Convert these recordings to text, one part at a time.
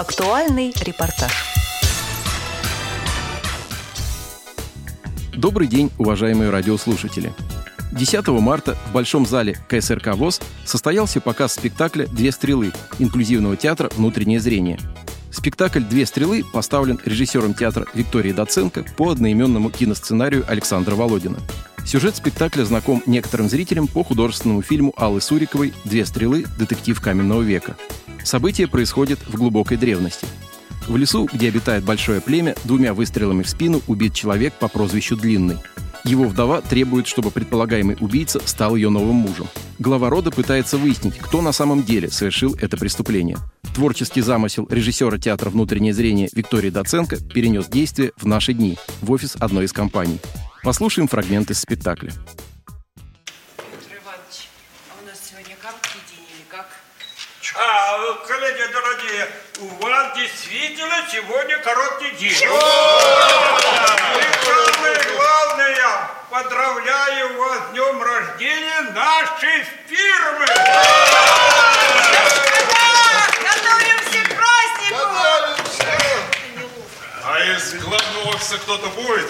Актуальный репортаж. Добрый день, уважаемые радиослушатели. 10 марта в Большом зале КСРК ВОЗ состоялся показ спектакля «Две стрелы» инклюзивного театра «Внутреннее зрение». Спектакль «Две стрелы» поставлен режиссером театра Викторией Доценко по одноименному киносценарию Александра Володина. Сюжет спектакля знаком некоторым зрителям по художественному фильму Аллы Суриковой «Две стрелы. Детектив каменного века». Событие происходит в глубокой древности. В лесу, где обитает большое племя, двумя выстрелами в спину убит человек по прозвищу Длинный. Его вдова требует, чтобы предполагаемый убийца стал ее новым мужем. Глава рода пытается выяснить, кто на самом деле совершил это преступление. Творческий замысел режиссера театра «Внутреннее зрение» Виктории Доценко перенес действие в наши дни в офис одной из компаний. Послушаем фрагмент из спектакля. А, коллеги дорогие, у вас действительно сегодня короткий день. И самое главное, поздравляю вас с днем рождения нашей фирмы. Готовимся к празднику! А из главного офиса кто-то будет?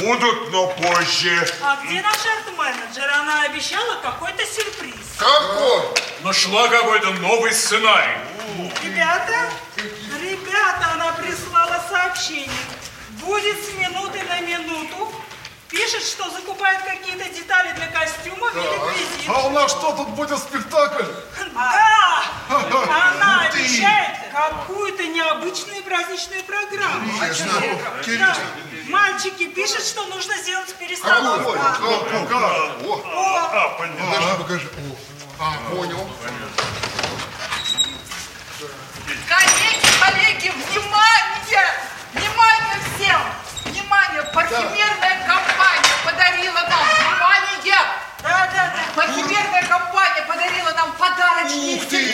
Будут, но позже. А где наш арт-менеджер? Она обещала какой-то сюрприз. Какой? Нашла какой-то новый сценарий. Ребята, ребята, она прислала сообщение. Будет с минуты на минуту. Пишет, что закупает какие-то детали для костюмов и реквизит. А у нас что, тут будет спектакль? Да! Она обещает какую-то необычную праздничную программу. Да. Мальчики пишут, что нужно сделать перестановку. О, Покажи, покажи. О, А, понял. Коллеги, коллеги, внимание! Внимание всем! Внимание! Парфюмерная компания подарила нам, внимание! да, да, да. Парфюмерная компания подарила нам подарочные Ух ты!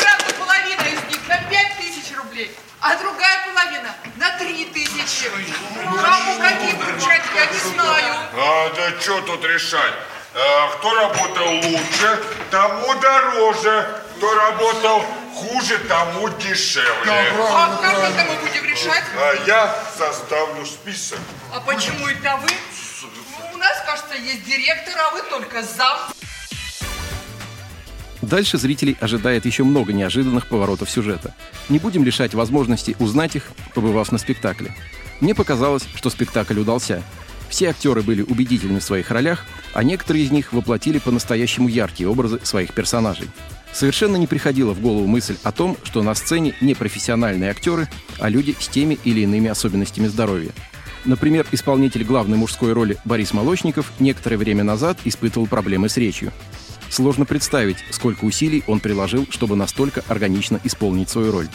Правда, половина из них на 5 тысяч рублей, а другая половина на 3 тысячи. Кому какие вручать, я не знаю. А, да что тут решать? А, кто работал лучше, тому дороже. Кто работал хуже, тому дешевле. А как это мы будем решать? А я составлю список. А почему это вы? У нас, кажется, есть директор, а вы только зам. Дальше зрителей ожидает еще много неожиданных поворотов сюжета. Не будем лишать возможности узнать их, побывав на спектакле. Мне показалось, что спектакль удался. Все актеры были убедительны в своих ролях, а некоторые из них воплотили по-настоящему яркие образы своих персонажей. Совершенно не приходила в голову мысль о том, что на сцене не профессиональные актеры, а люди с теми или иными особенностями здоровья. Например, исполнитель главной мужской роли Борис Молочников некоторое время назад испытывал проблемы с речью. Сложно представить, сколько усилий он приложил, чтобы настолько органично исполнить свою роль.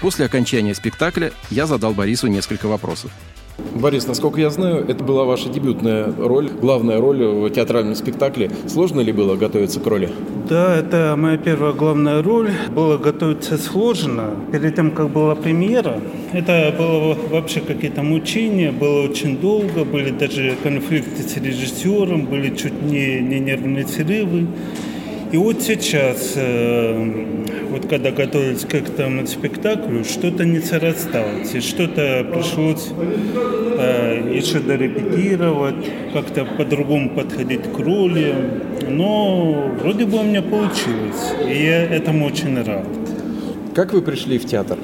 После окончания спектакля я задал Борису несколько вопросов. Борис, насколько я знаю, это была ваша дебютная роль, главная роль в театральном спектакле. Сложно ли было готовиться к роли? Да, это моя первая главная роль. Было готовиться сложно. Перед тем, как была премьера, это было вообще какие-то мучения, было очень долго, были даже конфликты с режиссером, были чуть не, не нервные срывы. И вот сейчас, э, вот когда готовились к этому спектаклю, что-то не срасталось, и что-то пришлось э, еще дорепетировать, как-то по-другому подходить к роли. Но вроде бы у меня получилось, и я этому очень рад. Как вы пришли в театр?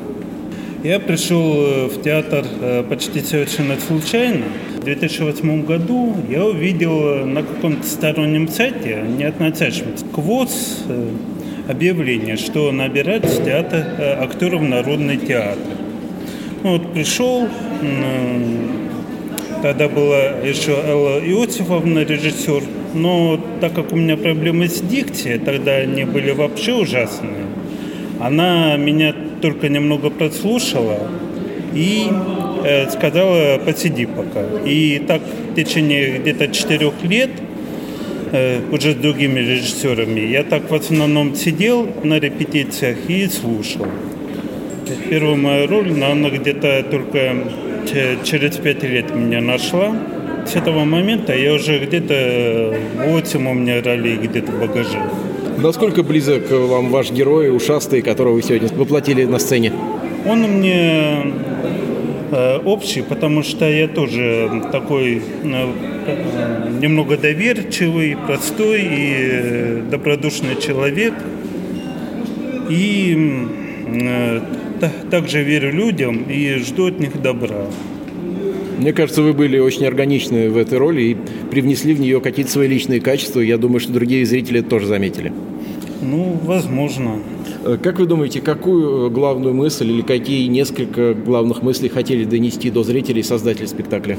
Я пришел э, в театр э, почти совершенно случайно. В 2008 году я увидел на каком-то стороннем сайте, не относящемся к ВОЗ, э, объявление, что набирать в театр э, актеров народный театр. Ну, вот пришел, тогда была еще Элла Иосифовна, режиссер, но так как у меня проблемы с дикцией, тогда они были вообще ужасные, она меня только немного прослушала и э, сказала, посиди пока. И так в течение где-то четырех лет э, уже с другими режиссерами. Я так в основном сидел на репетициях и слушал. Первая моя роль, она где-то только че- через пять лет меня нашла. с этого момента я уже где-то 8 у меня ролей где-то в багаже. Насколько близок вам ваш герой, ушастый, которого вы сегодня воплотили на сцене? Он мне э, общий, потому что я тоже такой э, немного доверчивый, простой и э, добродушный человек. И также верю людям и жду от них добра. Мне кажется, вы были очень органичны в этой роли и привнесли в нее какие-то свои личные качества. Я думаю, что другие зрители это тоже заметили. Ну, возможно. Э, как вы думаете, какую главную мысль или какие несколько главных мыслей хотели донести до зрителей создатели спектакля?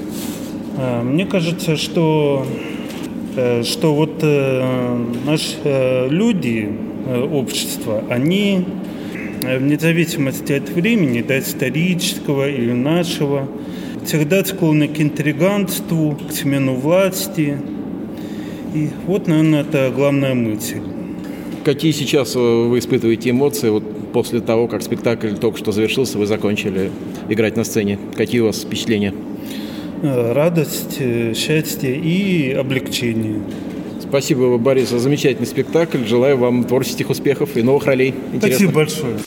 Э, мне кажется, что, э, что вот наши люди, общество, они вне зависимости от времени, да, исторического или нашего, всегда склонны к интриганству, к смену власти. И вот, наверное, это главная мысль. Какие сейчас вы испытываете эмоции вот после того, как спектакль только что завершился, вы закончили играть на сцене? Какие у вас впечатления? Э, радость, э, счастье и облегчение. Спасибо, Борис, за замечательный спектакль. Желаю вам творческих успехов и новых ролей. Интересных. Спасибо большое.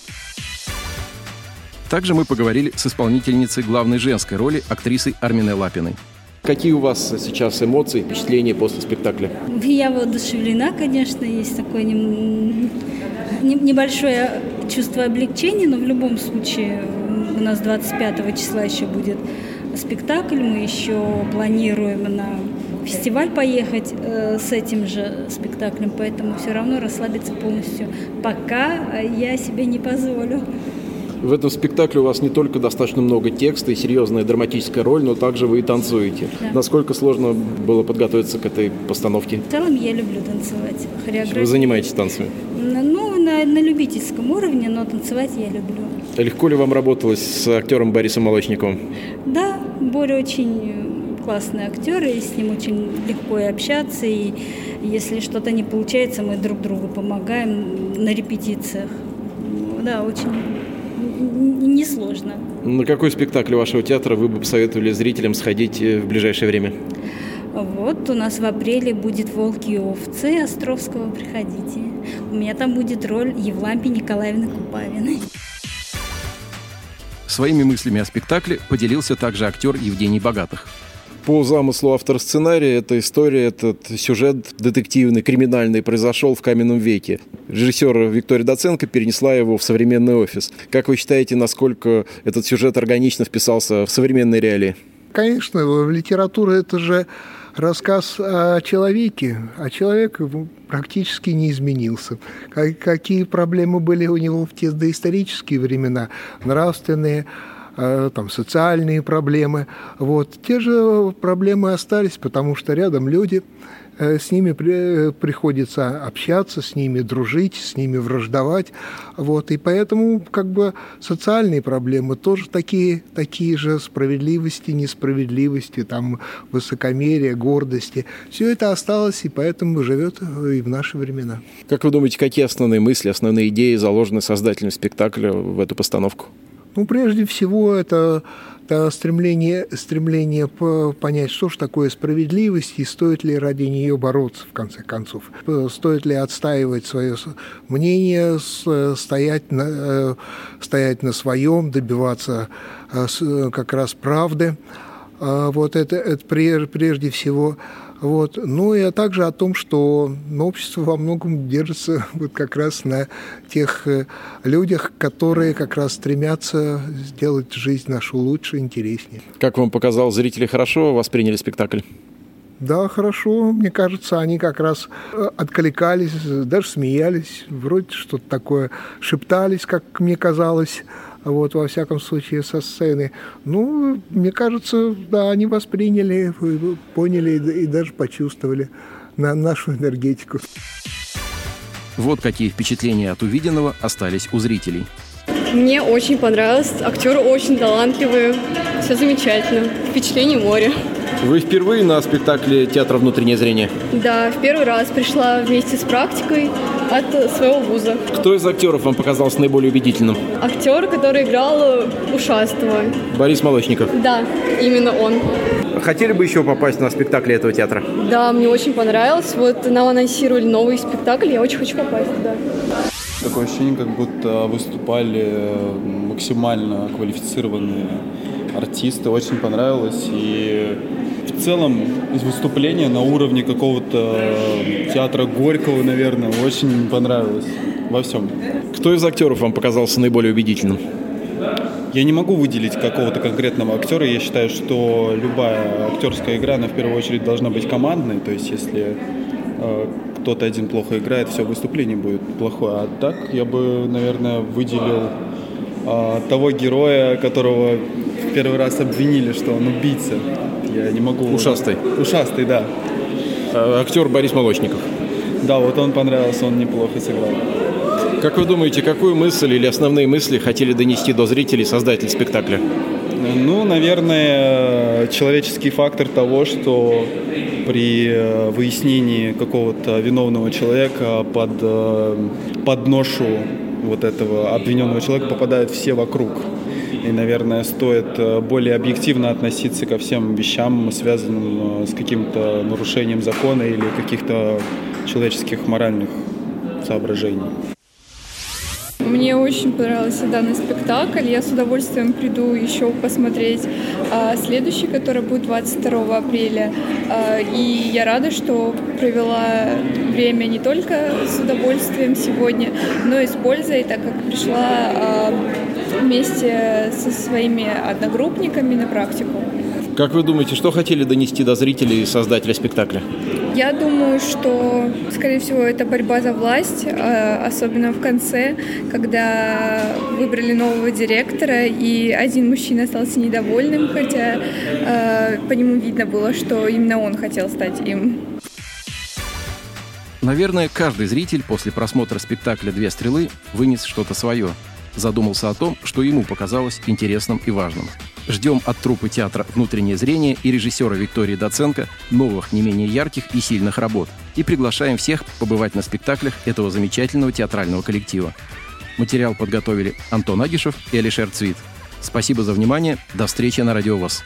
Также мы поговорили с исполнительницей главной женской роли, актрисой Арминой Лапиной. Какие у вас сейчас эмоции, впечатления после спектакля? Я воодушевлена, конечно, есть такое небольшое чувство облегчения, но в любом случае у нас 25 числа еще будет спектакль, мы еще планируем на фестиваль поехать э, с этим же спектаклем, поэтому все равно расслабиться полностью пока я себе не позволю. В этом спектакле у вас не только достаточно много текста и серьезная драматическая роль, но также вы и танцуете. Да. Насколько сложно было подготовиться к этой постановке? В целом я люблю танцевать. Хореографию. Вы занимаетесь танцами? Ну, на, на любительском уровне, но танцевать я люблю. Легко ли вам работалось с актером Борисом Молочниковым? Да, Боря очень классный актер, и с ним очень легко и общаться, и если что-то не получается, мы друг другу помогаем на репетициях. Да, очень несложно. На какой спектакль вашего театра вы бы посоветовали зрителям сходить э, в ближайшее время? Вот, у нас в апреле будет «Волки и овцы» Островского, приходите. У меня там будет роль Евлампии Николаевны Купавиной. Своими мыслями о спектакле поделился также актер Евгений Богатых. По замыслу автора сценария, эта история, этот сюжет детективный, криминальный произошел в каменном веке. Режиссер Виктория Доценко перенесла его в современный офис. Как вы считаете, насколько этот сюжет органично вписался в современные реалии? Конечно, литература – это же рассказ о человеке, а человек практически не изменился. Какие проблемы были у него в те доисторические времена, нравственные, там, социальные проблемы. Вот. Те же проблемы остались, потому что рядом люди, э, с ними при, приходится общаться, с ними дружить, с ними враждовать. Вот. И поэтому как бы социальные проблемы тоже такие, такие же справедливости, несправедливости, там, высокомерия, гордости. Все это осталось, и поэтому живет и в наши времена. Как вы думаете, какие основные мысли, основные идеи заложены создателем спектакля в эту постановку? Ну, прежде всего, это, это стремление, стремление понять, что же такое справедливость и стоит ли ради нее бороться, в конце концов. Стоит ли отстаивать свое мнение, стоять на, э, стоять на своем, добиваться э, как раз правды. А вот это, это прежде всего вот. Ну и а также о том, что ну, общество во многом держится вот как раз на тех э, людях, которые как раз стремятся сделать жизнь нашу лучше, интереснее. Как вам показал, зрители хорошо восприняли спектакль? Да, хорошо. Мне кажется, они как раз э, откликались, даже смеялись, вроде что-то такое шептались, как мне казалось вот, во всяком случае, со сцены. Ну, мне кажется, да, они восприняли, поняли и даже почувствовали на нашу энергетику. Вот какие впечатления от увиденного остались у зрителей. Мне очень понравилось. Актеры очень талантливые. Все замечательно. Впечатление море. Вы впервые на спектакле театра «Внутреннее зрение»? Да, в первый раз пришла вместе с практикой от своего вуза. Кто из актеров вам показался наиболее убедительным? Актер, который играл Ушастого. Борис Молочников. Да, именно он. Хотели бы еще попасть на спектакли этого театра? Да, мне очень понравилось. Вот нам анонсировали новый спектакль, я очень хочу попасть туда. Такое ощущение, как будто выступали максимально квалифицированные артисты. Очень понравилось. И в целом выступление на уровне какого-то театра Горького, наверное, очень понравилось во всем. Кто из актеров вам показался наиболее убедительным? Я не могу выделить какого-то конкретного актера. Я считаю, что любая актерская игра, она в первую очередь должна быть командной. То есть, если э, кто-то один плохо играет, все выступление будет плохое. А так я бы, наверное, выделил э, того героя, которого в первый раз обвинили, что он убийца. Я не могу... Ушастый. Ушастый, да. Э, актер Борис Молочников. Да, вот он понравился, он неплохо сыграл. Как вы думаете, какую мысль или основные мысли хотели донести до зрителей создатель спектакля? Ну, наверное, человеческий фактор того, что при э, выяснении какого-то виновного человека под, э, под ношу вот этого обвиненного человека попадают все вокруг. И, наверное, стоит э, более объективно относиться ко всем вещам, связанным с каким-то нарушением закона или каких-то человеческих моральных соображений. Мне очень понравился данный спектакль. Я с удовольствием приду еще посмотреть а, следующий, который будет 22 апреля. А, и я рада, что провела время не только с удовольствием сегодня, но и с пользой, так как пришла а, вместе со своими одногруппниками на практику. Как вы думаете, что хотели донести до зрителей создателя спектакля? Я думаю, что, скорее всего, это борьба за власть, а, особенно в конце, когда выбрали нового директора, и один мужчина остался недовольным, хотя а, по нему видно было, что именно он хотел стать им. Наверное, каждый зритель после просмотра спектакля «Две стрелы» вынес что-то свое, задумался о том, что ему показалось интересным и важным. Ждем от труппы театра «Внутреннее зрение» и режиссера Виктории Доценко новых, не менее ярких и сильных работ. И приглашаем всех побывать на спектаклях этого замечательного театрального коллектива. Материал подготовили Антон Агишев и Алишер Цвит. Спасибо за внимание. До встречи на Радио ВОЗ.